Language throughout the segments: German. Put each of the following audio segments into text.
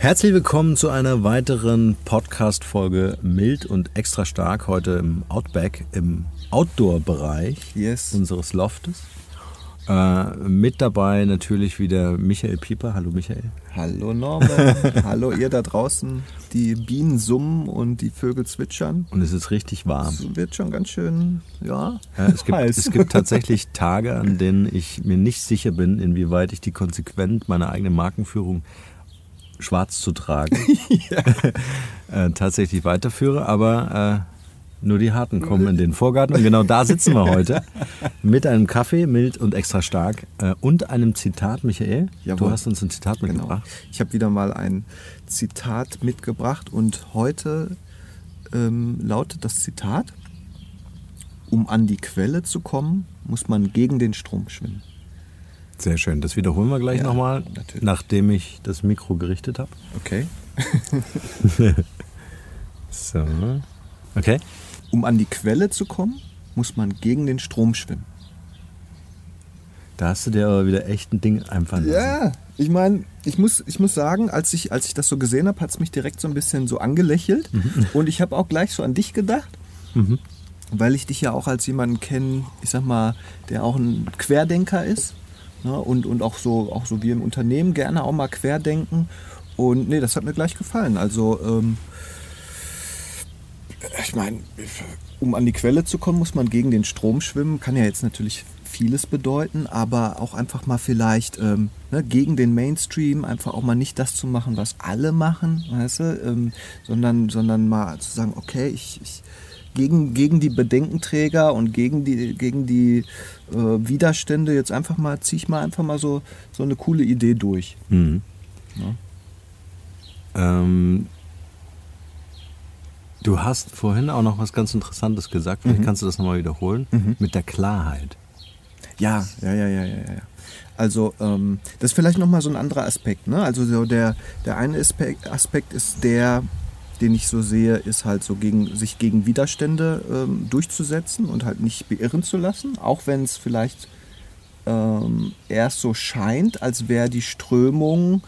Herzlich willkommen zu einer weiteren Podcast-Folge Mild und extra stark. Heute im Outback, im Outdoor-Bereich yes. unseres Loftes. Äh, mit dabei natürlich wieder Michael Pieper. Hallo Michael. Hallo Norman. Hallo ihr da draußen. Die Bienen summen und die Vögel zwitschern. Und es ist richtig warm. Es wird schon ganz schön, ja. ja es, gibt, es gibt tatsächlich Tage, an denen ich mir nicht sicher bin, inwieweit ich die konsequent meiner eigenen Markenführung schwarz zu tragen, äh, tatsächlich weiterführe. Aber äh, nur die Harten kommen in den Vorgarten. Und genau da sitzen wir heute mit einem Kaffee, mild und extra stark äh, und einem Zitat, Michael. Jawohl. Du hast uns ein Zitat Genau. mitgebracht. Ich habe wieder mal ein Zitat mitgebracht und heute ähm, lautet das Zitat, um an die Quelle zu kommen, muss man gegen den Strom schwimmen. Sehr schön. Das wiederholen wir gleich Ja, nochmal, natürlich. nachdem ich das Mikro gerichtet habe. Okay. So. Okay. Um an die Quelle zu kommen, muss man gegen den Strom schwimmen. Da hast du dir aber wieder echt ein Ding einfallen lassen. Ja, ich meine, ich muss, ich muss sagen, als ich, als ich das so gesehen habe, hat es mich direkt so ein bisschen so angelächelt. Und ich habe auch gleich so an dich gedacht, weil ich dich ja auch als jemanden kenne, ich sag mal, der auch ein Querdenker ist. Ne? Und, und auch so, auch so wie im Unternehmen gerne auch mal querdenken. Und nee, das hat mir gleich gefallen. Also, ähm, ich meine, um an die Quelle zu kommen, muss man gegen den Strom schwimmen. Kann ja jetzt natürlich vieles bedeuten, aber auch einfach mal vielleicht ähm, ne, gegen den Mainstream, einfach auch mal nicht das zu machen, was alle machen, weißt du, ähm, sondern, sondern mal zu sagen, okay, ich, ich gegen, gegen die Bedenkenträger und gegen die, gegen die äh, Widerstände jetzt einfach mal, ziehe ich mal einfach mal so, so eine coole Idee durch. Mhm. Ja. Ähm, du hast vorhin auch noch was ganz Interessantes gesagt. Vielleicht kannst du das nochmal wiederholen. Mit der Klarheit. Ja, ja, ja, ja, ja, ja. Also ähm, das ist vielleicht nochmal so ein anderer Aspekt. Ne? Also so der, der eine Aspekt, Aspekt ist der, den ich so sehe, ist halt so gegen, sich gegen Widerstände ähm, durchzusetzen und halt nicht beirren zu lassen, auch wenn es vielleicht ähm, erst so scheint, als wäre die Strömung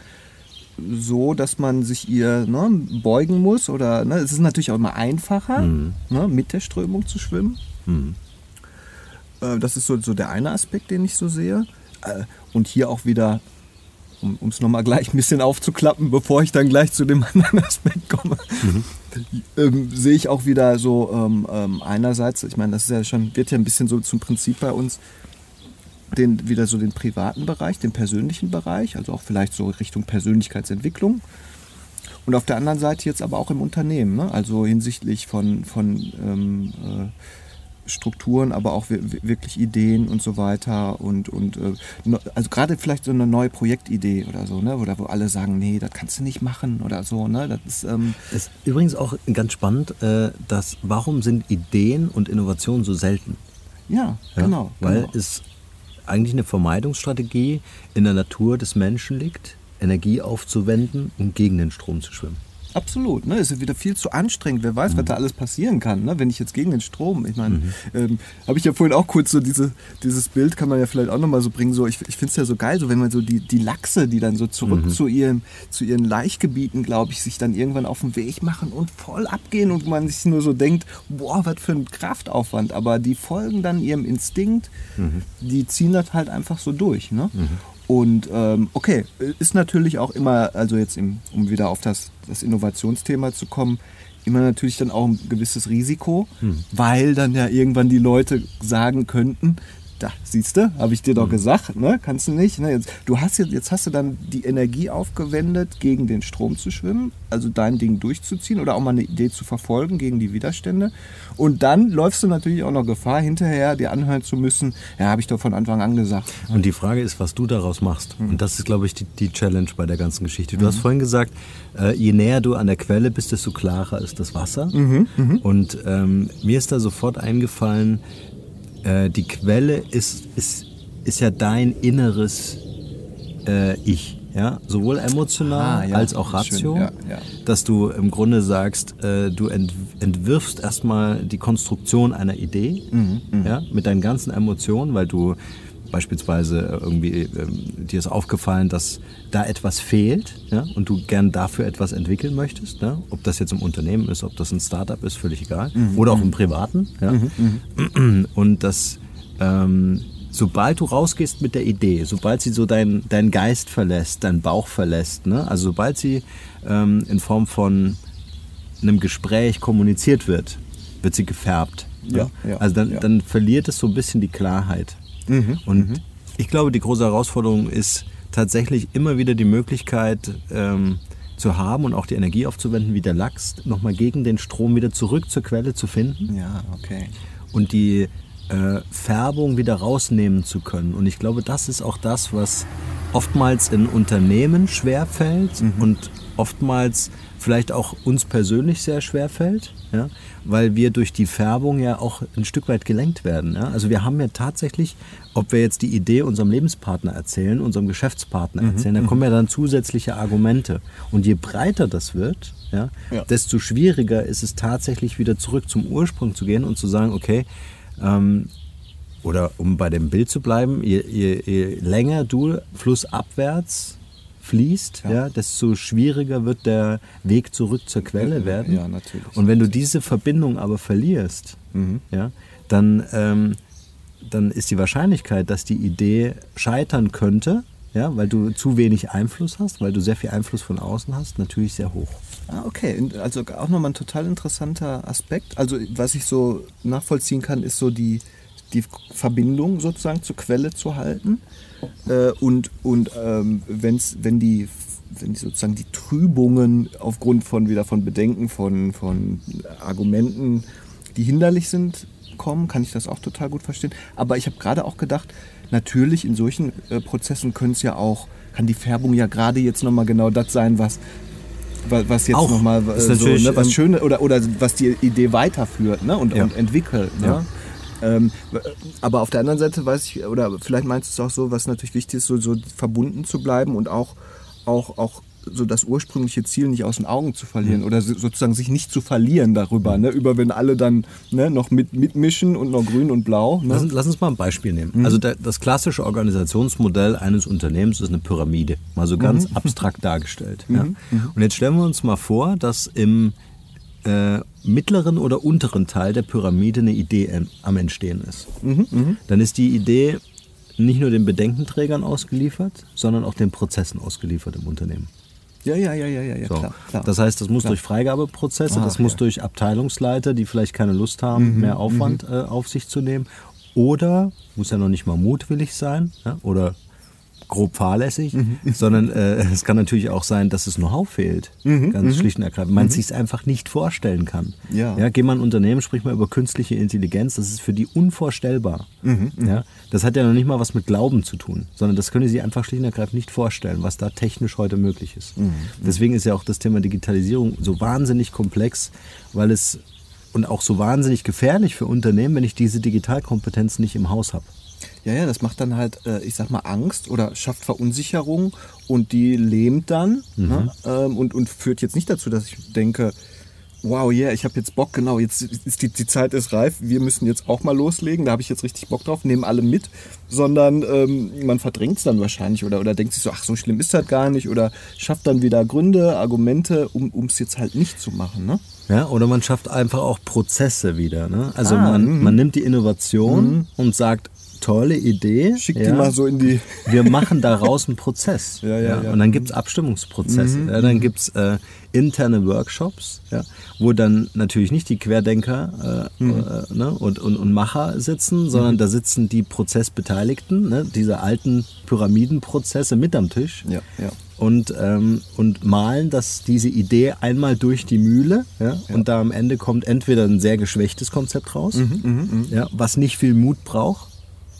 so, dass man sich ihr ne, beugen muss oder ne, es ist natürlich auch immer einfacher, Mhm. ne, mit der Strömung zu schwimmen. Mhm. Äh, Das ist so, so der eine Aspekt, den ich so sehe. Äh, Und hier auch wieder, um es nochmal gleich ein bisschen aufzuklappen, bevor ich dann gleich zu dem anderen Aspekt komme, ähm, sehe ich auch wieder so ähm, ähm, einerseits, ich meine, das ist ja schon, wird ja ein bisschen so zum Prinzip bei uns, den, wieder so den privaten Bereich, den persönlichen Bereich, also auch vielleicht so Richtung Persönlichkeitsentwicklung. Und auf der anderen Seite jetzt aber auch im Unternehmen, ne? also hinsichtlich von, von ähm, äh, Strukturen, aber auch wirklich Ideen und so weiter und, und äh, also gerade vielleicht so eine neue Projektidee oder so, ne? Oder wo alle sagen, nee, das kannst du nicht machen oder so, ne? Das ist, ähm ist übrigens auch ganz spannend, äh, dass warum sind Ideen und Innovationen so selten? Ja, ja genau. Weil genau. es eigentlich eine Vermeidungsstrategie in der Natur des Menschen liegt, Energie aufzuwenden, um gegen den Strom zu schwimmen. Absolut, ne? Es ist wieder viel zu anstrengend. Wer weiß, mhm. was da alles passieren kann, ne? wenn ich jetzt gegen den Strom. Ich meine, mhm. ähm, habe ich ja vorhin auch kurz so diese, dieses Bild, kann man ja vielleicht auch nochmal so bringen. So, ich ich finde es ja so geil, so wenn man so die, die Lachse, die dann so zurück mhm. zu, ihrem, zu ihren Laichgebieten, glaube ich, sich dann irgendwann auf den Weg machen und voll abgehen und man sich nur so denkt, boah, was für ein Kraftaufwand. Aber die folgen dann ihrem Instinkt, mhm. die ziehen das halt einfach so durch. Ne? Und ähm, okay, ist natürlich auch immer, also jetzt im, um wieder auf das, das Innovationsthema zu kommen, immer natürlich dann auch ein gewisses Risiko, hm. weil dann ja irgendwann die Leute sagen könnten, da, siehst du, habe ich dir doch mhm. gesagt, ne? kannst du nicht. Ne? Jetzt, du hast jetzt, jetzt hast du dann die Energie aufgewendet, gegen den Strom zu schwimmen, also dein Ding durchzuziehen oder auch mal eine Idee zu verfolgen gegen die Widerstände. Und dann läufst du natürlich auch noch Gefahr, hinterher dir anhören zu müssen, ja, habe ich doch von Anfang an gesagt. Und die Frage ist, was du daraus machst. Mhm. Und das ist, glaube ich, die, die, Challenge bei der ganzen Geschichte. Du mhm. hast vorhin gesagt, äh, je näher du an der Quelle bist, desto klarer ist das Wasser. Mhm. Mhm. Und ähm, mir ist da sofort eingefallen, äh, die Quelle ist, ist, ist ja dein inneres äh, Ich. Ja, sowohl emotional ah, ja, als auch Ratio, ja, ja. dass du im Grunde sagst, äh, du ent, entwirfst erstmal die Konstruktion einer Idee, mhm, mhm, ja, mit deinen ganzen Emotionen, weil du beispielsweise irgendwie ähm, dir ist aufgefallen, dass da etwas fehlt ja, und du gern dafür etwas entwickeln möchtest, ne? ob das jetzt im Unternehmen ist, ob das ein Startup ist, völlig egal, mhm. oder auch im. Privaten. Ja? Mhm, mhm. Und das, ähm, sobald du rausgehst mit der Idee, sobald sie so deinen dein Geist verlässt, deinen Bauch verlässt, ne? also sobald sie ähm, in Form von einem Gespräch kommuniziert wird, wird sie gefärbt. Ne? Ja, ja, also dann, ja. dann verliert es so ein bisschen die Klarheit. Mhm. Und mhm. ich glaube, die große Herausforderung ist tatsächlich immer wieder die Möglichkeit ähm, zu haben und auch die Energie aufzuwenden, wie der Lachs, nochmal gegen den Strom wieder zurück zur Quelle zu finden. Ja, okay. Und die äh, Färbung wieder rausnehmen zu können. Und ich glaube, das ist auch das, was oftmals in Unternehmen schwerfällt mhm. und oftmals vielleicht auch uns persönlich sehr schwer fällt, ja, weil wir durch die Färbung ja auch ein Stück weit gelenkt werden. Ja. Also wir haben ja tatsächlich, ob wir jetzt die Idee unserem Lebenspartner erzählen, unserem Geschäftspartner mhm, erzählen, da kommen mhm. ja dann zusätzliche Argumente. Und je breiter das wird, ja, ja, desto schwieriger ist es tatsächlich wieder zurück zum Ursprung zu gehen und zu sagen, okay, ähm, oder um bei dem Bild zu bleiben, je, je, je länger du flussabwärts fließt, ja. ja. desto schwieriger wird der Weg zurück zur Quelle werden. Ja, natürlich. Und wenn du diese Verbindung aber verlierst, mhm. ja, dann, ähm, dann ist die Wahrscheinlichkeit, dass die Idee scheitern könnte, ja, weil du zu wenig Einfluss hast, weil du sehr viel Einfluss von außen hast, natürlich sehr hoch. Ah, okay. Also auch nochmal ein total interessanter Aspekt. Also was ich so nachvollziehen kann, ist so die, die Verbindung sozusagen zur Quelle zu halten. Äh, und und ähm, wenn's, wenn die wenn die sozusagen die Trübungen aufgrund von wieder von Bedenken, von, von Argumenten, die hinderlich sind, kommen, kann ich das auch total gut verstehen. Aber ich habe gerade auch gedacht, natürlich in solchen äh, Prozessen können es ja auch, kann die Färbung ja gerade jetzt nochmal genau das sein, was, was jetzt nochmal äh, so, ne, was ähm, Schöne oder, oder was die Idee weiterführt ne, und, ja. und entwickelt. Ne? Ja. Ähm, aber auf der anderen Seite weiß ich, oder vielleicht meinst du es auch so, was natürlich wichtig ist, so, so verbunden zu bleiben und auch, auch, auch so das ursprüngliche Ziel nicht aus den Augen zu verlieren mhm. oder sozusagen sich nicht zu verlieren darüber, ne? über wenn alle dann ne, noch mit, mitmischen und noch grün und blau. Ne? Lass, lass, uns mal ein Beispiel nehmen. Mhm. Also der, das klassische Organisationsmodell eines Unternehmens ist eine Pyramide, mal so ganz mhm. abstrakt dargestellt. Ja? Mhm. Mhm. Und jetzt stellen wir uns mal vor, dass im äh, mittleren oder unteren Teil der Pyramide eine Idee am Entstehen ist. Mhm, mh. Dann ist die Idee nicht nur den Bedenkenträgern ausgeliefert, sondern auch den Prozessen ausgeliefert im Unternehmen. Ja, ja, ja, ja, ja, so. klar, klar, Das heißt, das muss klar. durch Freigabeprozesse, ah, das muss ja. durch Abteilungsleiter, die vielleicht keine Lust haben, mhm, mehr Aufwand mhm. äh, auf sich zu nehmen Oder, muss ja noch nicht mal mutwillig sein, ja, oder grob fahrlässig, Mhm. sondern äh, es kann natürlich auch sein, dass es Know-how fehlt. Ganz schlicht und ergreifend. Man sich es einfach nicht vorstellen kann. Mhm. Ja. Ja, geh mal in ein Unternehmen, sprich mal über künstliche Intelligenz, das ist für die unvorstellbar. Mhm, Ja, das hat ja noch nicht mal was mit Glauben zu tun, sondern das können sie einfach schlicht und ergreifend nicht vorstellen, was da technisch heute möglich ist. Mhm, Deswegen ist ja auch das Thema Digitalisierung so wahnsinnig komplex, weil es und auch so wahnsinnig gefährlich für Unternehmen, wenn ich diese Digitalkompetenz nicht im Haus habe. Ja, ja, das macht dann halt, äh, ich sag mal, Angst oder schafft Verunsicherung und die lähmt dann ne? ähm, und, und führt jetzt nicht dazu, dass ich denke, wow, yeah, ich habe jetzt Bock, genau, jetzt ist die, die Zeit ist reif, wir müssen jetzt auch mal loslegen, da habe ich jetzt richtig Bock drauf, nehmen alle mit, sondern ähm, man verdrängt es dann wahrscheinlich oder, oder denkt sich so, ach, so schlimm ist das gar nicht oder schafft dann wieder Gründe, Argumente, um es jetzt halt nicht zu machen. Ne? Ja, oder man schafft einfach auch Prozesse wieder. Ne? Also Ah, man, man nimmt die Innovation und sagt, tolle Idee. Schick die ja, mal so in die... wir machen daraus einen Prozess. Ja, ja, ja. Und dann gibt's Abstimmungsprozesse. Ja, dann gibt's äh, interne Workshops, ja, wo dann natürlich nicht die Querdenker äh, äh, ne, und, und, und Macher sitzen, sondern da sitzen die Prozessbeteiligten, ne, diese alten Pyramidenprozesse mit am Tisch Ja, ja. und, ähm, und malen das, diese Idee einmal durch die Mühle. Ja? Und da am Ende kommt entweder ein sehr geschwächtes Konzept raus, ja, was nicht viel Mut braucht,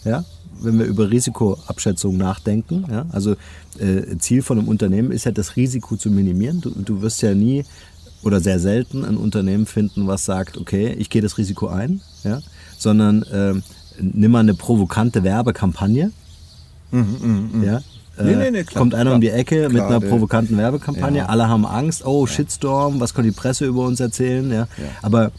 ja? wenn wir über Risikoabschätzung nachdenken. Ja? Also äh, Ziel von einem Unternehmen ist ja, das Risiko zu minimieren. Du, du wirst ja nie oder sehr selten ein Unternehmen finden, was sagt, okay, ich gehe das Risiko ein, ja? sondern ähm, nimm mal eine provokante Werbekampagne. Ja? Mhm, Nee, Äh, nee, nee, klar, kommt einer klar. um die Ecke mit Klar, einer der- provokanten Werbekampagne, Ja. alle haben Angst, oh Shitstorm, was kann die Presse über uns erzählen? Ja? Aber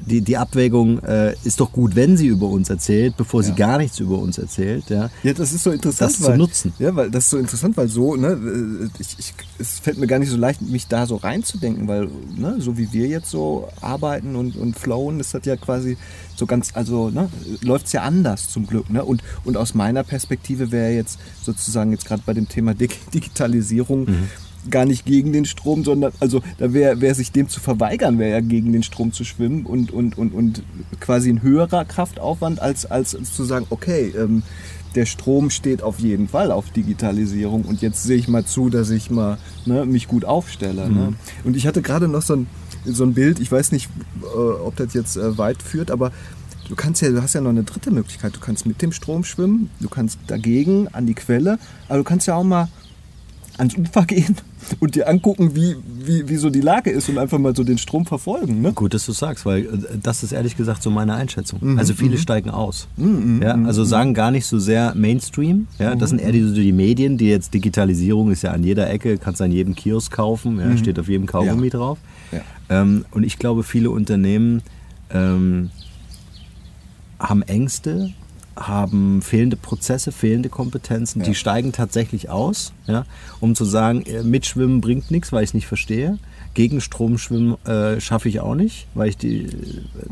die, die Abwägung äh, ist doch gut, wenn sie über uns erzählt, bevor sie gar nichts über uns erzählt. Ja? Ja, das ist so interessant. Das zu weil, nutzen. Ja, weil das ist so interessant, weil so, ne, äh, ich, ich, es fällt mir gar nicht so leicht, mich da so reinzudenken, weil, ne, so wie wir jetzt so arbeiten und, und flowen, ist das ja quasi so ganz, also, ne, läuft es ja anders zum Glück, ne? Und, und aus meiner Perspektive wäre jetzt sozusagen jetzt gerade bei dem Thema Dig Digitalisierung gar nicht gegen den Strom, sondern, also da wäre wär sich dem zu verweigern, wäre ja gegen den Strom zu schwimmen und, und, und, und quasi ein höherer Kraftaufwand, als, als zu sagen, okay, ähm, der Strom steht auf jeden Fall auf Digitalisierung und jetzt sehe ich mal zu, dass ich mal ne, mich gut aufstelle. Ne? Und ich hatte gerade noch so ein, so ein Bild, ich weiß nicht, äh, ob das jetzt äh, weit führt, aber du kannst ja, du hast ja noch eine dritte Möglichkeit. Du kannst mit dem Strom schwimmen, du kannst dagegen an die Quelle, aber du kannst ja auch mal ans Ufer gehen und dir angucken, wie, wie, wie so die Lage ist und einfach mal so den Strom verfolgen. Ne? Gut, dass du sagst, weil äh, das ist ehrlich gesagt so meine Einschätzung. Mhm, Also viele steigen aus. ja, also sagen gar nicht so sehr Mainstream. Ja, das Mhm, sind eher die, so die Medien, die jetzt Digitalisierung ist ja an jeder Ecke, kannst an jedem Kiosk kaufen, ja, steht auf jedem Kaugummi Mhm. Ja. drauf. Ja. Ähm, und ich glaube, viele Unternehmen ähm, haben Ängste, haben fehlende Prozesse, fehlende Kompetenzen, die steigen tatsächlich aus, ja, um zu sagen, äh, mitschwimmen bringt nichts, weil ich es nicht verstehe. Gegen Strom schwimmen äh, schaffe ich auch nicht, weil ich die, äh,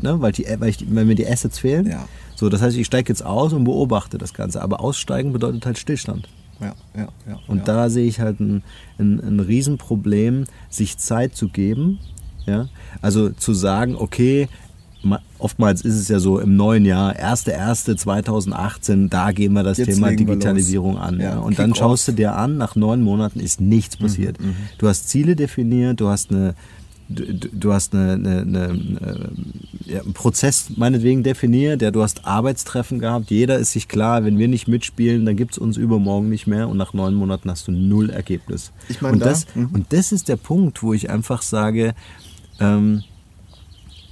ne, weil, die, weil, ich weil mir die Assets fehlen. Ja. So, das heißt, ich steige jetzt aus und beobachte das Ganze. Aber aussteigen bedeutet halt Stillstand. Ja, ja, ja. Und ja. da sehe ich halt ein, ein, ein Riesenproblem, sich Zeit zu geben. Ja? Also zu sagen, okay, oftmals ist es ja so im neuen Jahr, 1.1.2018, da gehen wir das Jetzt Thema Digitalisierung an. Ja? Und dann schaust du dir an, nach neun Monaten ist nichts passiert. Du hast Ziele definiert, du hast eine Du, hast eine, eine, eine, eine, ja, einen Prozess meinetwegen definiert, ja, du hast Arbeitstreffen gehabt, jeder ist sich klar, wenn wir nicht mitspielen, dann gibt es uns übermorgen nicht mehr und nach neun Monaten hast du null Ergebnis. Ich meine, und, da- das, mhm. und das ist der Punkt, wo ich einfach sage, ähm,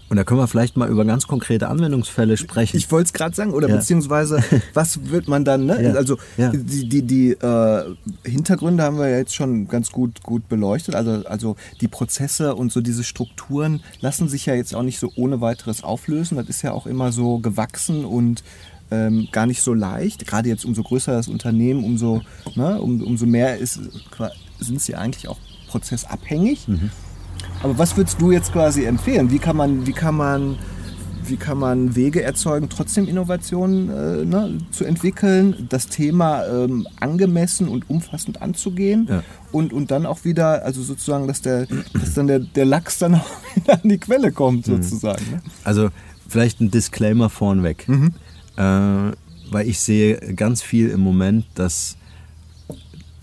und da können wir vielleicht mal über ganz konkrete Anwendungsfälle sprechen. Ich wollte es gerade sagen, oder Ja. beziehungsweise, was wird man dann, ne? Ja. Also Ja. die, die, die äh, Hintergründe haben wir ja jetzt schon ganz gut, gut beleuchtet. Also, also die Prozesse und so diese Strukturen lassen sich ja jetzt auch nicht so ohne weiteres auflösen. Das ist ja auch immer so gewachsen und ähm, gar nicht so leicht. Gerade jetzt umso größer das Unternehmen, umso, ne, um, umso mehr ist, sind sie eigentlich auch prozessabhängig. Aber was würdest du jetzt quasi empfehlen? Wie kann man, wie kann man, wie kann man Wege erzeugen, trotzdem Innovationen äh, ne, zu entwickeln, das Thema ähm, angemessen und umfassend anzugehen Ja. und, und dann auch wieder, also sozusagen, dass der, dass dann der, der Lachs dann auch wieder an die Quelle kommt, sozusagen. Ne? Also vielleicht ein Disclaimer vornweg. äh, weil ich sehe ganz viel im Moment, dass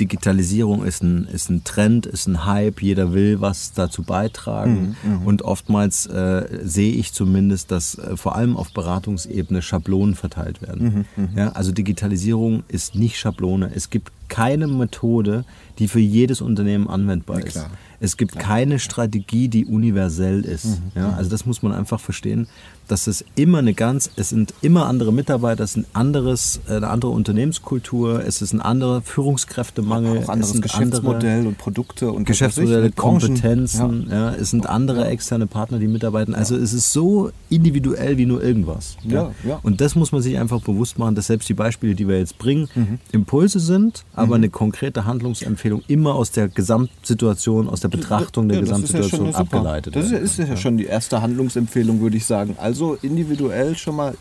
Digitalisierung ist ein, ist ein Trend, ist ein Hype, jeder will was dazu beitragen. Mhm, mhm. und oftmals äh, sehe ich zumindest, dass äh, vor allem auf Beratungsebene Schablonen verteilt werden. Mhm, mhm, ja, also Digitalisierung ist nicht Schablone. Es gibt keine Methode, die für jedes Unternehmen anwendbar ist. Es gibt keine Strategie, die universell ist. Mhm, ja, also das muss man einfach verstehen dass es immer eine ganz, es sind immer andere Mitarbeiter, es ist ein anderes, äh, eine andere Unternehmenskultur, es ist ein anderer Führungskräftemangel, auch anderes Geschäftsmodell andere, und Produkte und Geschäftsmodelle, Kompetenzen, ja. ja. es sind andere externe Partner, die mitarbeiten. Also es ist so individuell wie nur irgendwas. Ja, ja. Und das muss man sich einfach bewusst machen, dass selbst die Beispiele, die wir jetzt bringen, mhm. Impulse sind, aber mhm. eine konkrete Handlungsempfehlung immer aus der Gesamtsituation, aus der Betrachtung der Gesamtsituation ja abgeleitet Das ist, ja schon die erste Handlungsempfehlung, würde ich sagen. Also also individuell schon mal,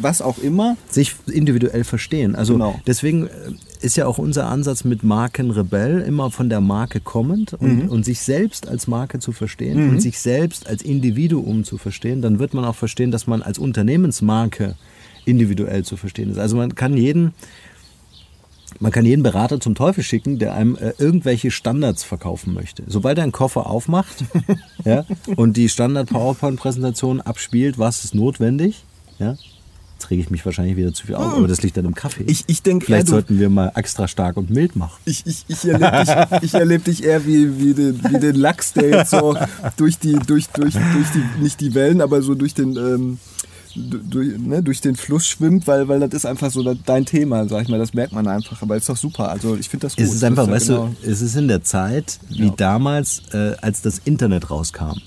was auch immer. Sich individuell verstehen. Also genau. deswegen äh, ist ja auch unser Ansatz mit Markenrebell immer von der Marke kommend und, mhm. und sich selbst als Marke zu verstehen mhm. und sich selbst als Individuum zu verstehen. Dann wird man auch verstehen, dass man als Unternehmensmarke individuell zu verstehen ist. Also man kann jeden man kann jeden Berater zum Teufel schicken, der einem äh, irgendwelche Standards verkaufen möchte. Sobald er einen Koffer aufmacht ja, und die Standard-PowerPoint-Präsentation abspielt, was ist notwendig, ja, jetzt rege ich mich wahrscheinlich wieder zu viel auf, aber das liegt dann im Kaffee. Ich, ich denk, Vielleicht ja, sollten wir mal extra stark und mild machen. Ich, ich, ich erlebe dich, ich erleb dich eher wie, wie, den, wie den Lachs, der jetzt so durch die, durch, durch, durch die, nicht die Wellen, aber so durch den... Ähm, durch, ne, durch den Fluss schwimmt, weil, weil das ist einfach so dein Thema, sag ich mal. Das merkt man einfach. Aber ist doch super. Also ich finde das gut. Es ist einfach, weißt genau du, es ist in der Zeit wie ja. damals, äh, als das Internet rauskam.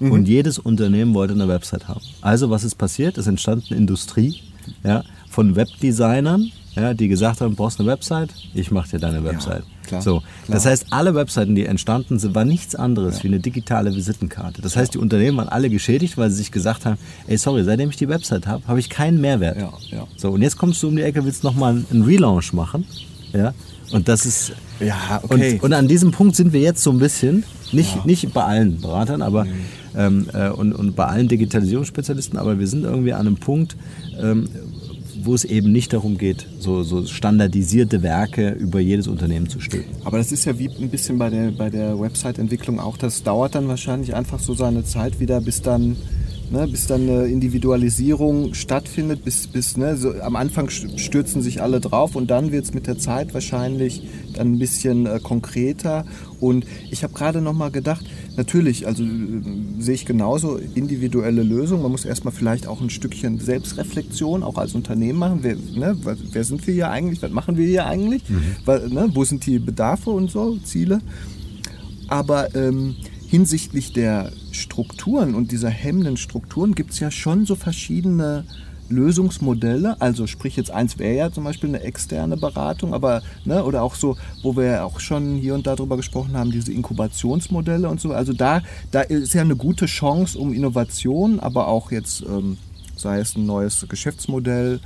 Mhm. Und jedes Unternehmen wollte eine Website haben. Also was ist passiert? Es entstand eine Industrie ja, von Webdesignern, ja, die gesagt haben, brauchst eine Website? Ich mache dir deine Website. Ja. Klar, so, klar. Das heißt, alle Webseiten, die entstanden sind, waren nichts anderes ja. wie eine digitale Visitenkarte. Das heißt, die Unternehmen waren alle geschädigt, weil sie sich gesagt haben, ey, sorry, seitdem ich die Website habe, habe ich keinen Mehrwert. Ja, ja. So, und jetzt kommst du um die Ecke, willst nochmal einen Relaunch machen. Ja, und das ist. Ja, okay. Und, und, an diesem Punkt sind wir jetzt so ein bisschen, nicht, ja. nicht bei allen Beratern, aber mhm. ähm, äh, und, und bei allen Digitalisierungsspezialisten, aber wir sind irgendwie an einem Punkt, ähm, wo es eben nicht darum geht, so, so, standardisierte Werke über jedes Unternehmen zu stülpen. Aber das ist ja wie ein bisschen bei der, bei der Website-Entwicklung auch. Das dauert dann wahrscheinlich einfach so seine Zeit wieder, bis dann Ne, bis dann eine Individualisierung stattfindet, bis, bis ne, so, am Anfang stürzen sich alle drauf und dann wird es mit der Zeit wahrscheinlich dann ein bisschen äh, konkreter. Und ich habe gerade noch mal gedacht, natürlich, also äh, sehe ich genauso individuelle Lösungen. Man muss erstmal vielleicht auch ein Stückchen Selbstreflexion auch als Unternehmen machen. Wer, ne, wer sind wir hier eigentlich? Was machen wir hier eigentlich? Mhm. Weil, ne, wo sind die Bedarfe und so, Ziele? Aber ähm, hinsichtlich der Strukturen und dieser hemmenden Strukturen gibt es ja schon so verschiedene Lösungsmodelle. Also sprich jetzt eins wäre ja zum Beispiel eine externe Beratung, aber ne, oder auch so, wo wir ja auch schon hier und da drüber gesprochen haben, diese Inkubationsmodelle und so. Also da, da ist ja eine gute Chance, um Innovation, aber auch jetzt ähm, sei es ein neues Geschäftsmodell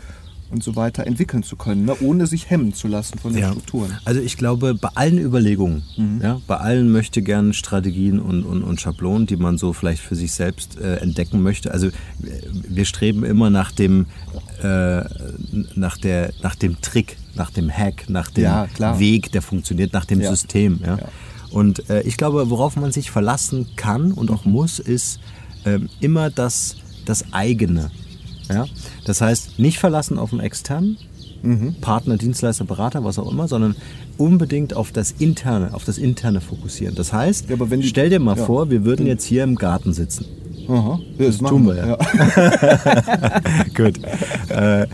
und so weiter entwickeln zu können, ne? ohne sich hemmen zu lassen von den ja. Strukturen. Also ich glaube, bei allen Überlegungen, mhm. ja, bei allen möchte gern Strategien und, und, und Schablonen, die man so vielleicht für sich selbst äh, entdecken möchte. Also wir streben immer nach dem, äh, nach, der, nach dem Trick, nach dem Hack, nach dem ja, Weg, der funktioniert, nach dem System. Ja? Und äh, ich glaube, worauf man sich verlassen kann und auch muss, ist ähm, immer das, das eigene. Ja? Das heißt, nicht verlassen auf einen externen mhm. Partner, Dienstleister, Berater, was auch immer, sondern unbedingt auf das Interne, auf das Interne fokussieren. Das heißt, ja, die, stell dir mal ja. vor, wir würden jetzt hier im Garten sitzen. Aha, das, das tun wir ja. ja. Gut. Äh,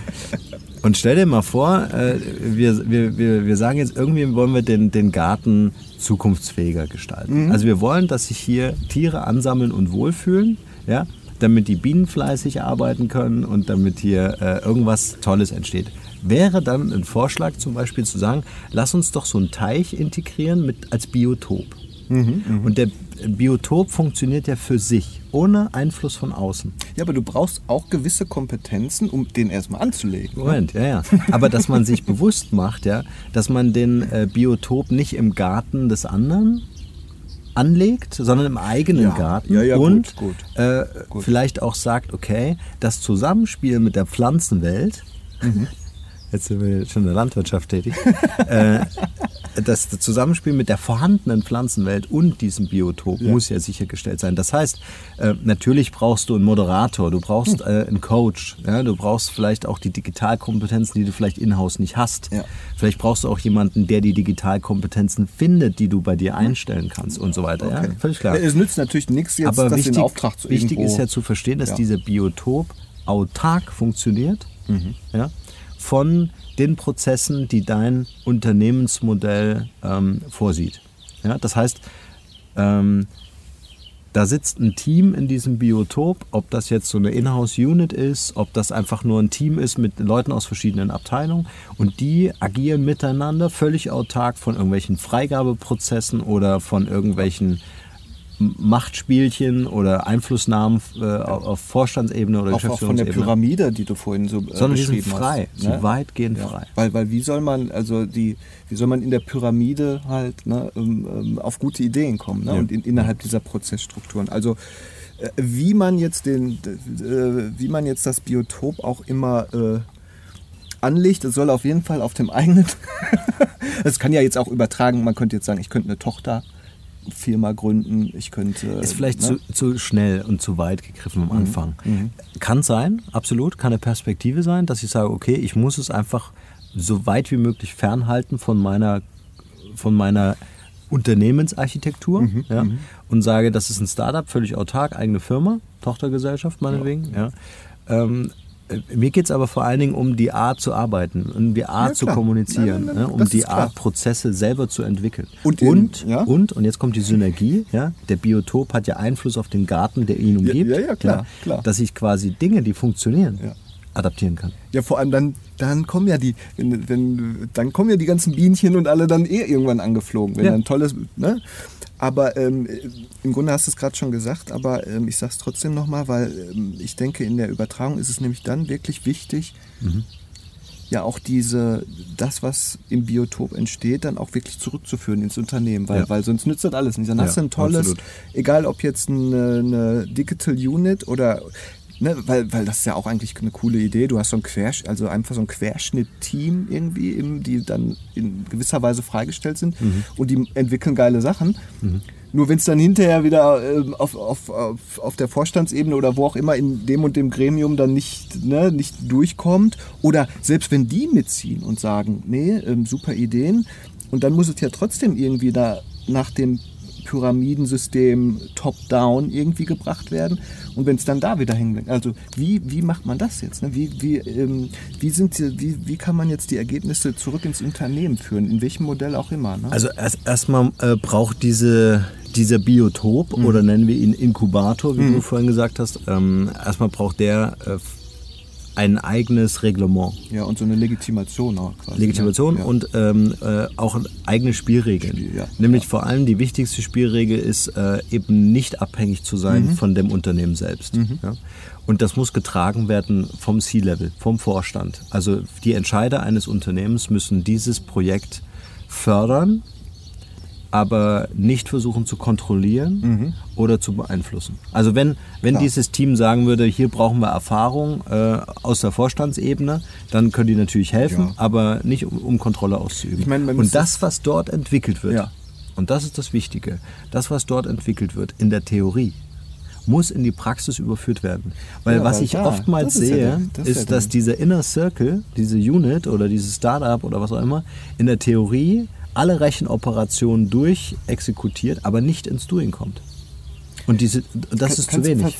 und stell dir mal vor, äh, wir, wir, wir, wir sagen jetzt, irgendwie wollen wir den, den Garten zukunftsfähiger gestalten. Mhm. Also wir wollen, dass sich hier Tiere ansammeln und wohlfühlen. Ja? Damit die Bienen fleißig arbeiten können und damit hier äh, irgendwas Tolles entsteht. Wäre dann ein Vorschlag zum Beispiel zu sagen, lass uns doch so einen Teich integrieren mit, als Biotop. Mhm, mh. Und der Biotop funktioniert ja für sich, ohne Einfluss von außen. Ja, aber du brauchst auch gewisse Kompetenzen, um den erstmal anzulegen. Ne? Moment, ja, ja. Aber dass man sich bewusst macht, ja, dass man den äh, Biotop nicht im Garten des anderen anlegt, sondern im eigenen Ja. Garten Ja, ja, und gut, gut. Äh, Gut. vielleicht auch sagt, okay, das Zusammenspiel mit der Pflanzenwelt, Mhm. jetzt sind wir schon in der Landwirtschaft tätig, äh, das Zusammenspiel mit der vorhandenen Pflanzenwelt und diesem Biotop Ja. muss ja sichergestellt sein. Das heißt, äh, natürlich brauchst du einen Moderator, du brauchst Hm. äh, einen Coach, ja, du brauchst vielleicht auch die Digitalkompetenzen, die du vielleicht in-house nicht hast. Ja. Vielleicht brauchst du auch jemanden, der die Digitalkompetenzen findet, die du bei dir einstellen kannst und so weiter. Ja, völlig klar. Es nützt natürlich nichts jetzt, Aber das wichtig, in Auftrag zu wichtig ist ja zu verstehen, dass dieser Biotop autark funktioniert Mhm. ja, von den Prozessen, die dein Unternehmensmodell ähm, vorsieht. Ja, das heißt, ähm, da sitzt ein Team in diesem Biotop, ob das jetzt so eine Inhouse-Unit ist, ob das einfach nur ein Team ist mit Leuten aus verschiedenen Abteilungen und die agieren miteinander völlig autark von irgendwelchen Freigabeprozessen oder von irgendwelchen Machtspielchen oder Einflussnahmen äh, auf Vorstandsebene oder auch, auch von der Geschäftsführungsebene. Pyramide, die du vorhin so äh, Sondern die sind frei, hast. sind weitgehend frei. Weil, weil wie soll man, also die, wie soll man in der Pyramide halt ne, ähm, ähm, auf gute Ideen kommen ne? Ja. und in, innerhalb dieser Prozessstrukturen. Also äh, wie man jetzt den, äh, wie man jetzt das Biotop auch immer äh, anlegt, es soll auf jeden Fall auf dem eigenen. Es kann ja jetzt auch übertragen, man könnte jetzt sagen, ich könnte eine Tochterfirma gründen, ich könnte. Ist vielleicht ne? zu, zu schnell und zu weit gegriffen Mhm. am Anfang. Kann sein, absolut, kann eine Perspektive sein, dass ich sage, okay, ich muss es einfach so weit wie möglich fernhalten von meiner, von meiner Unternehmensarchitektur Mhm, ja, und sage, das ist ein Startup, völlig autark, eigene Firma, Tochtergesellschaft meinetwegen. Ja. Ähm, äh, mir geht es aber vor allen Dingen um die Art zu arbeiten, um die Art Ja, zu kommunizieren, Nein, nein, nein, ne, um das die. Art Prozesse selber zu entwickeln. Und in- und, ja? und, und jetzt kommt die Synergie, ja, der Biotop hat ja Einfluss auf den Garten, der ihn umgibt. ja, ja, klar, klar. Dass ich quasi Dinge, die funktionieren. Adaptieren kann. Ja, vor allem dann, dann kommen ja die, wenn, wenn, dann kommen ja die ganzen Bienchen und alle dann eh irgendwann angeflogen, wenn Ja. dann tolles, ne? Aber ähm, im Grunde hast du es gerade schon gesagt, aber ähm, ich sage es trotzdem nochmal, weil ähm, ich denke, in der Übertragung ist es nämlich dann wirklich wichtig, ja auch diese, das, was im Biotop entsteht, dann auch wirklich zurückzuführen ins Unternehmen, weil, Ja. weil sonst nützt das alles nicht. Dann hast du ein tolles, absolut. egal ob jetzt eine, eine Digital Unit oder Ne, weil, weil das ist ja auch eigentlich eine coole Idee. Du hast so ein Quersch also einfach so ein Querschnitt-Team irgendwie, im, die dann in gewisser Weise freigestellt sind Mhm. und die entwickeln geile Sachen. Nur wenn es dann hinterher wieder ähm, auf, auf, auf, auf der Vorstandsebene oder wo auch immer in dem und dem Gremium dann nicht, ne, nicht durchkommt oder selbst wenn die mitziehen und sagen, nee, ähm, super Ideen und dann muss es ja trotzdem irgendwie da nach dem Pyramidensystem top-down irgendwie gebracht werden. Und wenn es dann da wieder hängen bleibt, also wie, wie macht man das jetzt? Ne? Wie, wie, ähm, wie, sind die, wie, wie kann man jetzt die Ergebnisse zurück ins Unternehmen führen? In welchem Modell auch immer? Ne? Also erst erstmal äh, braucht diese, dieser Biotop Mhm. oder nennen wir ihn Inkubator, wie du vorhin gesagt hast, ähm, erstmal braucht der äh, ein eigenes Reglement. ja, und so eine Legitimation auch quasi. Legitimation ja. und ähm, äh, auch eigene Spielregeln. Spiel, ja. Nämlich vor allem die wichtigste Spielregel ist äh, eben nicht abhängig zu sein Mhm. von dem Unternehmen selbst. Ja? Und das muss getragen werden vom C-Level, vom Vorstand. Also die Entscheider eines Unternehmens müssen dieses Projekt fördern, aber nicht versuchen zu kontrollieren oder zu beeinflussen. Also wenn, wenn Mhm. Klar. dieses Team sagen würde, hier brauchen wir Erfahrung äh, aus der Vorstandsebene, dann können die natürlich helfen, Ja. aber nicht um, um Kontrolle auszuüben. Ich meine, man Und das, was dort entwickelt wird, Ja. und das ist das Wichtige, das, was dort entwickelt wird in der Theorie, muss in die Praxis überführt werden. Weil Ja, was ich da, oftmals ist ja sehe, der- das ist ist, ja dass dieser Inner Circle, diese Unit oder dieses Startup oder was auch immer, in der Theorie alle Rechenoperationen durchexekutiert, aber nicht ins Doing kommt. Und diese, das Kann- ist zu wenig.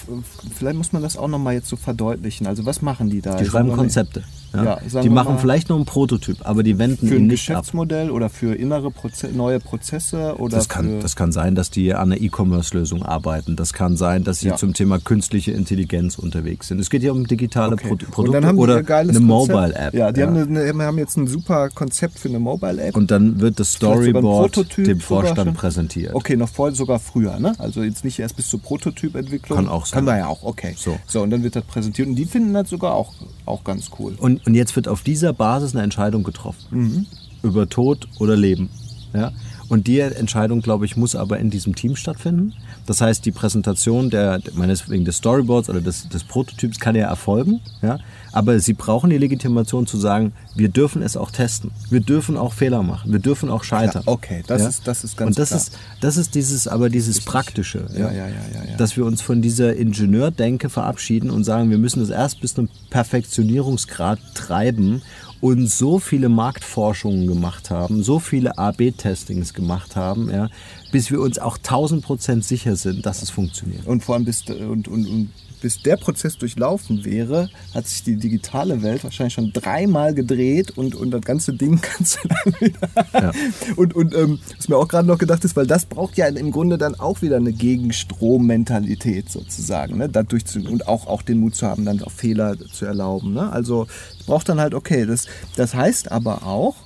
Vielleicht muss man das auch nochmal jetzt so verdeutlichen. Also was machen die da? Die schreiben Konzepte. Ja. Ja, die machen vielleicht nur einen Prototyp, aber die wenden Für ihn ein nicht ab. Geschäftsmodell oder für innere Proze neue Prozesse oder Das kann, für das kann sein, dass die an einer E-Commerce-Lösung arbeiten. Das kann sein, dass sie Ja. zum Thema künstliche Intelligenz unterwegs sind. Es geht ja um digitale Okay. Pro Produkte oder geiles eine. Mobile-App. Ja, die Haben, eine, haben jetzt ein super Konzept für eine Mobile-App. Und dann wird das ein Storyboard dem Vorstand präsentiert. Okay, noch vor, sogar früher, ne? Also jetzt nicht erst bis zur Prototypentwicklung. Kann auch sein. Kann man ja auch, okay. So. so, und dann wird das präsentiert. Und die finden das sogar auch, auch ganz cool. Und, und jetzt wird auf dieser Basis eine Entscheidung getroffen. Mhm. Über Tod oder Leben. Ja? Und die Entscheidung, glaube ich, muss aber in diesem Team stattfinden. Das heißt, die Präsentation der, meinetwegen des Storyboards oder des, des Prototyps kann ja erfolgen. Ja? Aber sie brauchen die Legitimation zu sagen, wir dürfen es auch testen. Wir dürfen auch Fehler machen. Wir dürfen auch scheitern. Klar, okay, das, ja? ist, das ist ganz Und das klar. ist, das ist dieses, aber dieses Richtig. Praktische. Ja, ja, ja, ja, ja. Dass wir uns von dieser Ingenieurdenke verabschieden und sagen, wir müssen es erst bis zum Perfektionierungsgrad treiben und so viele Marktforschungen gemacht haben, so viele AB-Testings gemacht haben, ja, bis wir uns auch 1000 Prozent sicher sind, dass es funktioniert. Und vor allem bis, und, und, und bis der Prozess durchlaufen wäre, hat sich die digitale Welt wahrscheinlich schon dreimal gedreht und, und das ganze Ding kannst du dann wieder. Ja. Und, und ähm, was mir auch gerade noch gedacht ist, weil das braucht ja im Grunde dann auch wieder eine Gegenstrom-Mentalität sozusagen. Ne? Dadurch zu, und auch, auch den Mut zu haben, dann auch Fehler zu erlauben. Ne? Also es braucht dann halt, okay, das, das heißt aber auch,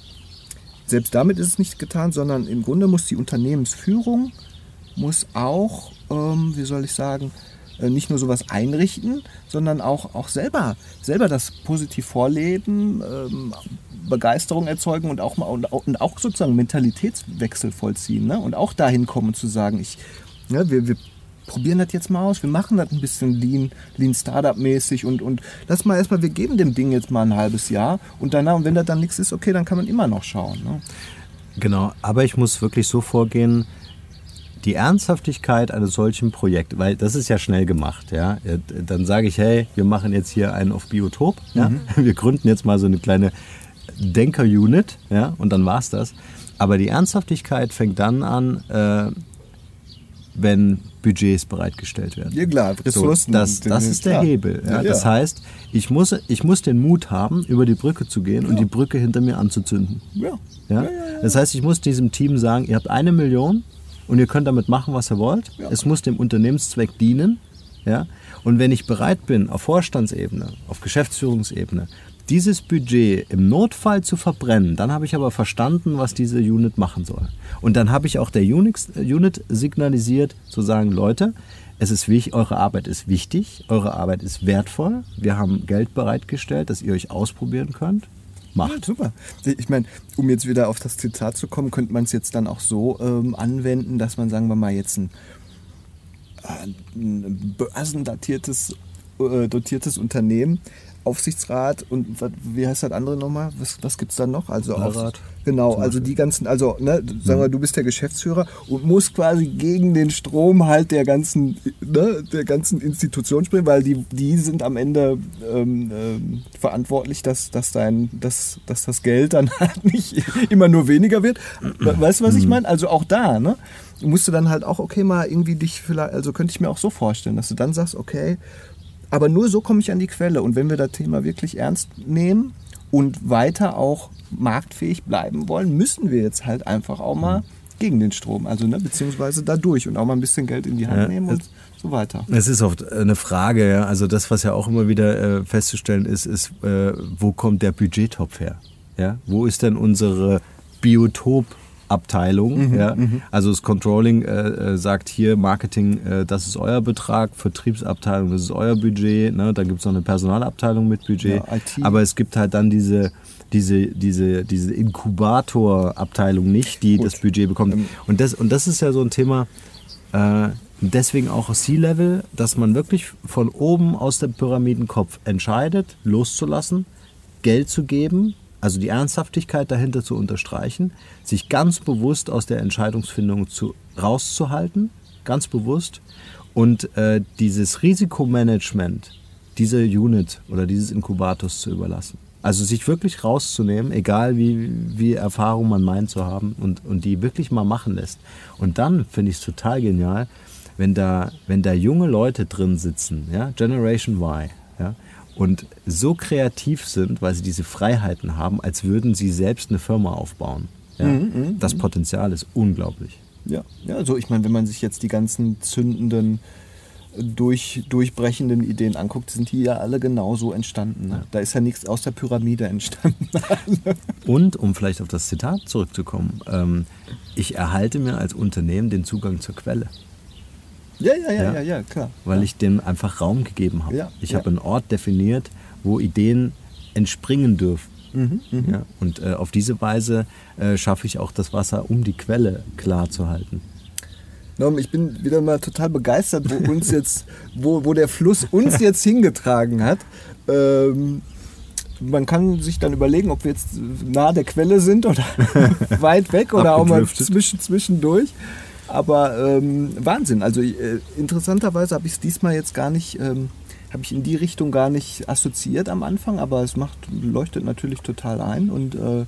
selbst damit ist es nicht getan, sondern im Grunde muss die Unternehmensführung muss auch, ähm, wie soll ich sagen, nicht nur sowas einrichten, sondern auch, auch selber, selber das positiv vorleben, ähm, Begeisterung erzeugen und auch, und, und auch sozusagen Mentalitätswechsel vollziehen. Ne? Und auch dahin kommen zu sagen, ich, ja, wir, wir probieren das jetzt mal aus, wir machen das ein bisschen Lean, Lean Startup-mäßig und, und lass mal erstmal, wir geben dem Ding jetzt mal ein halbes Jahr und danach, und wenn das dann nichts ist, okay, dann kann man immer noch schauen. Ne? Genau, aber ich muss wirklich so vorgehen, die Ernsthaftigkeit eines solchen Projekts, weil das ist ja schnell gemacht, ja. Dann sage ich, hey, wir machen jetzt hier einen auf Biotop, ja. Mhm. Wir gründen jetzt mal so eine kleine Denker-Unit, ja, und dann war's das. Aber die Ernsthaftigkeit fängt dann an, äh, wenn Budgets bereitgestellt werden. Ja klar, Ressourcen. So, das, das ist der klar. Hebel. Ja. Ja, das heißt, ich muss, ich muss den Mut haben, über die Brücke zu gehen und die Brücke hinter mir anzuzünden. Ja. Ja? Das heißt, ich muss diesem Team sagen, ihr habt eine Million, und ihr könnt damit machen, was ihr wollt. Ja. Es muss dem Unternehmenszweck dienen. Ja? Und wenn ich bereit bin, auf Vorstandsebene, auf Geschäftsführungsebene, dieses Budget im Notfall zu verbrennen, dann habe ich aber verstanden, was diese Unit machen soll. Und dann habe ich auch der Unix, Unit signalisiert, zu sagen, Leute, es ist wichtig, eure Arbeit ist wichtig, eure Arbeit ist wertvoll. Wir haben Geld bereitgestellt, dass ihr euch ausprobieren könnt macht. Ja, super. Ich meine, um jetzt wieder auf das Zitat zu kommen, könnte man es jetzt dann auch so ähm, anwenden, dass man, sagen wir mal, jetzt ein, äh, ein börsendatiertes äh, dotiertes Unternehmen Aufsichtsrat und wie heißt das andere nochmal? Was, was gibt es da noch? Also Beirat. Genau, also die ganzen, also ne, sagen wir, mhm. du bist der Geschäftsführer und musst quasi gegen den Strom halt der ganzen, ne, der ganzen Institution springen, weil die, die sind am Ende ähm, ähm, verantwortlich, dass, dass, dein, dass, dass das Geld dann halt nicht immer nur weniger wird. Weißt du, was ich mhm. meine? Also auch da, ne? Musst du dann halt auch, okay, mal irgendwie dich vielleicht, also könnte ich mir auch so vorstellen, dass du dann sagst, okay, aber nur so komme ich an die Quelle. Und wenn wir das Thema wirklich ernst nehmen und weiter auch marktfähig bleiben wollen, müssen wir jetzt halt einfach auch mal gegen den Strom, also ne, beziehungsweise dadurch und auch mal ein bisschen Geld in die Hand nehmen und so weiter. Es ist oft eine Frage, ja. also das, was ja auch immer wieder äh, festzustellen ist, ist, äh, wo kommt der Budgettopf her? Ja? Wo ist denn unsere Biotop- Abteilung. Mhm, ja. Mhm. Also das Controlling äh, äh, sagt hier, Marketing, äh, das ist euer Betrag, Vertriebsabteilung, das ist euer Budget. Ne? Dann gibt es noch eine Personalabteilung mit Budget. Ja, Aber es gibt halt dann diese, diese, diese, diese Inkubatorabteilung nicht, die Gut. das Budget bekommt. Ähm. Und das, und das ist ja so ein Thema, äh, deswegen auch C-Level, dass man wirklich von oben aus dem Pyramidenkopf entscheidet, loszulassen, Geld zu geben, also die Ernsthaftigkeit dahinter zu unterstreichen, sich ganz bewusst aus der Entscheidungsfindung zu, rauszuhalten, ganz bewusst, und äh, dieses Risikomanagement dieser Unit oder dieses Inkubators zu überlassen. Also sich wirklich rauszunehmen, egal wie, wie Erfahrung man meint zu haben und, und die wirklich mal machen lässt. Und dann finde ich es total genial, wenn da, wenn da junge Leute drin sitzen, ja, Generation Y, ja, und so kreativ sind, weil sie diese Freiheiten haben, als würden sie selbst eine Firma aufbauen. Ja? Mhm, mhm das mhm. Potenzial ist unglaublich. Ja, ja also ich meine, wenn man sich jetzt die ganzen zündenden, durch, durchbrechenden Ideen anguckt, sind die ja alle genauso entstanden. Ne? Ja. Da ist ja nichts aus der Pyramide entstanden. Und um vielleicht auf das Zitat zurückzukommen, ähm, ich erhalte mir als Unternehmen den Zugang zur Quelle. Ja, ja, ja, ja, ja, klar. Weil ich dem einfach Raum gegeben habe. Ich habe einen Ort definiert, wo Ideen entspringen dürfen. Mhm, ja, und äh, auf diese Weise äh, schaffe ich auch das Wasser, um die Quelle klar zu halten. Ich bin wieder mal total begeistert, wo uns jetzt, wo, wo der Fluss uns jetzt hingetragen hat. Ähm, man kann sich dann überlegen, ob wir jetzt nah der Quelle sind oder weit weg oder auch mal zwischen, zwischendurch. Aber ähm, Wahnsinn. Also äh, interessanterweise habe ich es diesmal jetzt gar nicht, ähm, habe ich in die Richtung gar nicht assoziiert am Anfang, aber es macht, leuchtet natürlich total ein und äh,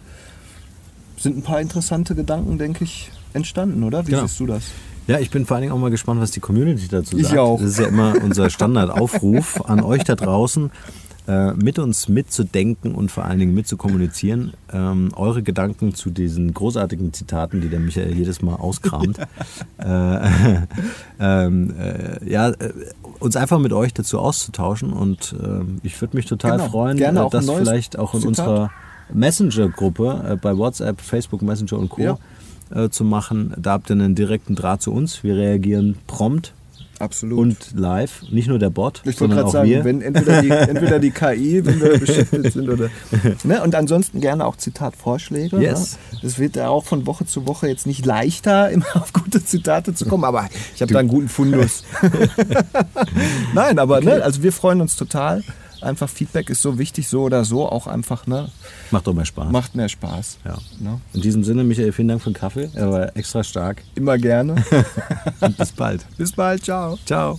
sind ein paar interessante Gedanken, denke ich, entstanden, oder? Wie genau. siehst du das? Ja, ich bin vor allen Dingen auch mal gespannt, was die Community dazu sagt. Ich auch. Das ist ja immer unser Standardaufruf an euch da draußen, äh, mit uns mitzudenken und vor allen Dingen mitzukommunizieren. Ähm, eure Gedanken zu diesen großartigen Zitaten, die der Michael jedes Mal auskramt. äh, ähm, äh, ja, äh, uns einfach mit euch dazu auszutauschen und ähm, ich würde mich total genau. freuen, Gerne äh, das vielleicht auch in Zitat. unserer Messenger-Gruppe äh, bei WhatsApp, Facebook Messenger und Co. Ja äh, zu machen. Da habt ihr einen direkten Draht zu uns. Wir reagieren prompt. Absolut. Und live, nicht nur der Bot, ich sondern auch sagen, wir. Wenn entweder, die, entweder die KI, wenn wir beschäftigt sind, oder. Ne? Und ansonsten gerne auch Zitatvorschläge. Yes. Ne? Das wird ja auch von Woche zu Woche jetzt nicht leichter, immer auf gute Zitate zu kommen, aber ich habe da einen guten Fundus. Nein, aber ne, okay. ne, also wir freuen uns total einfach Feedback ist so wichtig, so oder so, auch einfach, ne? Macht doch mehr Spaß. Macht mehr Spaß. Ja. Ne? In diesem Sinne, Michael, vielen Dank für den Kaffee. Er war extra stark. Immer gerne. Und bis bald. Bis bald. Ciao. Ciao.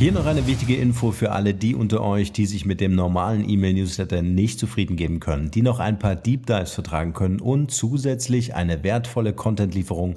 Hier noch eine wichtige Info für alle die unter euch, die sich mit dem normalen E-Mail-Newsletter nicht zufrieden geben können, die noch ein paar Deep Dives vertragen können und zusätzlich eine wertvolle Content-Lieferung